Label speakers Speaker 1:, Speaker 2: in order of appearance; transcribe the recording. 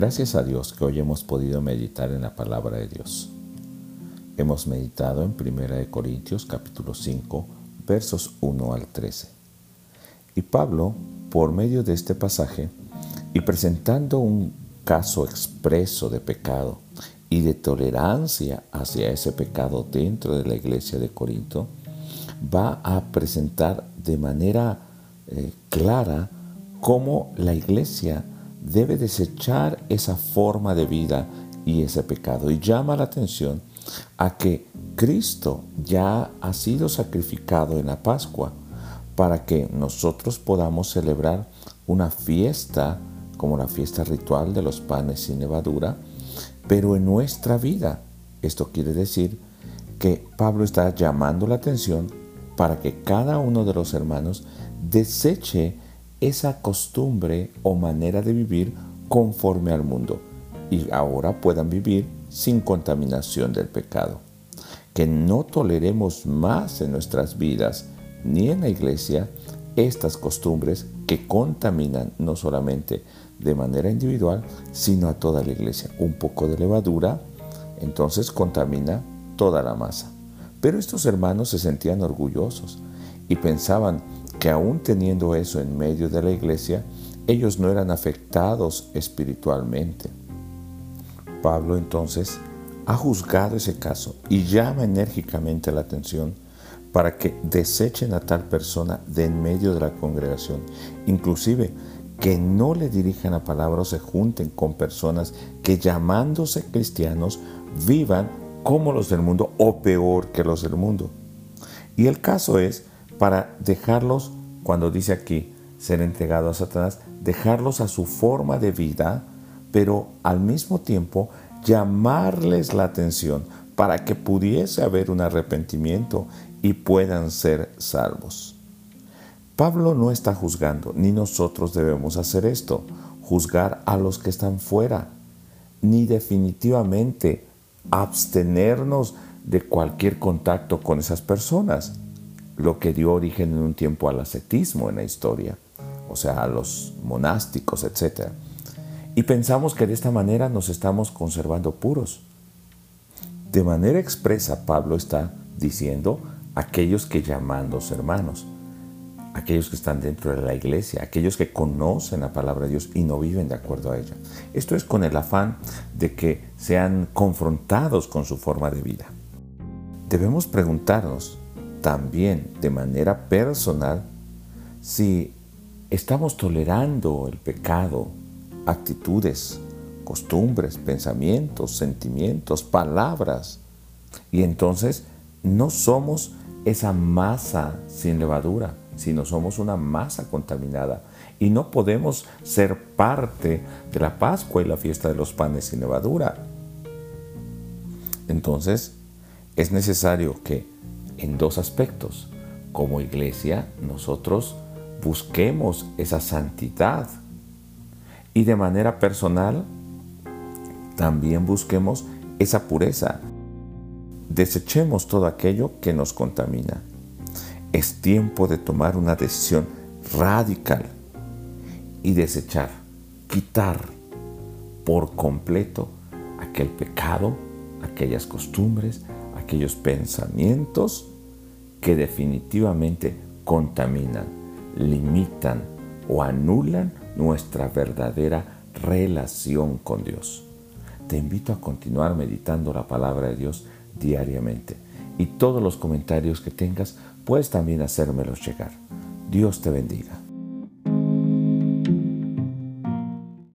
Speaker 1: Gracias a Dios que hoy hemos podido meditar en la palabra de Dios. Hemos meditado en 1 Corintios capítulo 5 versos 1 al 13. Y Pablo, por medio de este pasaje, y presentando un caso expreso de pecado y de tolerancia hacia ese pecado dentro de la iglesia de Corinto, va a presentar de manera eh, clara cómo la iglesia debe desechar esa forma de vida y ese pecado. Y llama la atención a que Cristo ya ha sido sacrificado en la Pascua para que nosotros podamos celebrar una fiesta como la fiesta ritual de los panes sin levadura, pero en nuestra vida. Esto quiere decir que Pablo está llamando la atención para que cada uno de los hermanos deseche esa costumbre o manera de vivir conforme al mundo y ahora puedan vivir sin contaminación del pecado. Que no toleremos más en nuestras vidas ni en la iglesia estas costumbres que contaminan no solamente de manera individual, sino a toda la iglesia. Un poco de levadura, entonces contamina toda la masa. Pero estos hermanos se sentían orgullosos y pensaban que aún teniendo eso en medio de la iglesia, ellos no eran afectados espiritualmente. Pablo entonces ha juzgado ese caso y llama enérgicamente la atención para que desechen a tal persona de en medio de la congregación, inclusive que no le dirijan la palabra o se junten con personas que llamándose cristianos vivan como los del mundo o peor que los del mundo. Y el caso es para dejarlos, cuando dice aquí, ser entregado a Satanás, dejarlos a su forma de vida, pero al mismo tiempo llamarles la atención para que pudiese haber un arrepentimiento y puedan ser salvos. Pablo no está juzgando, ni nosotros debemos hacer esto, juzgar a los que están fuera, ni definitivamente abstenernos de cualquier contacto con esas personas lo que dio origen en un tiempo al ascetismo en la historia, o sea, a los monásticos, etc. Y pensamos que de esta manera nos estamos conservando puros. De manera expresa, Pablo está diciendo aquellos que llamándose hermanos, aquellos que están dentro de la iglesia, aquellos que conocen la palabra de Dios y no viven de acuerdo a ella. Esto es con el afán de que sean confrontados con su forma de vida. Debemos preguntarnos, también de manera personal si estamos tolerando el pecado, actitudes, costumbres, pensamientos, sentimientos, palabras. Y entonces no somos esa masa sin levadura, sino somos una masa contaminada. Y no podemos ser parte de la Pascua y la fiesta de los panes sin levadura. Entonces, es necesario que en dos aspectos. Como iglesia, nosotros busquemos esa santidad y de manera personal también busquemos esa pureza. Desechemos todo aquello que nos contamina. Es tiempo de tomar una decisión radical y desechar, quitar por completo aquel pecado, aquellas costumbres, aquellos pensamientos que definitivamente contaminan, limitan o anulan nuestra verdadera relación con Dios. Te invito a continuar meditando la palabra de Dios diariamente y todos los comentarios que tengas puedes también hacérmelos llegar. Dios te bendiga.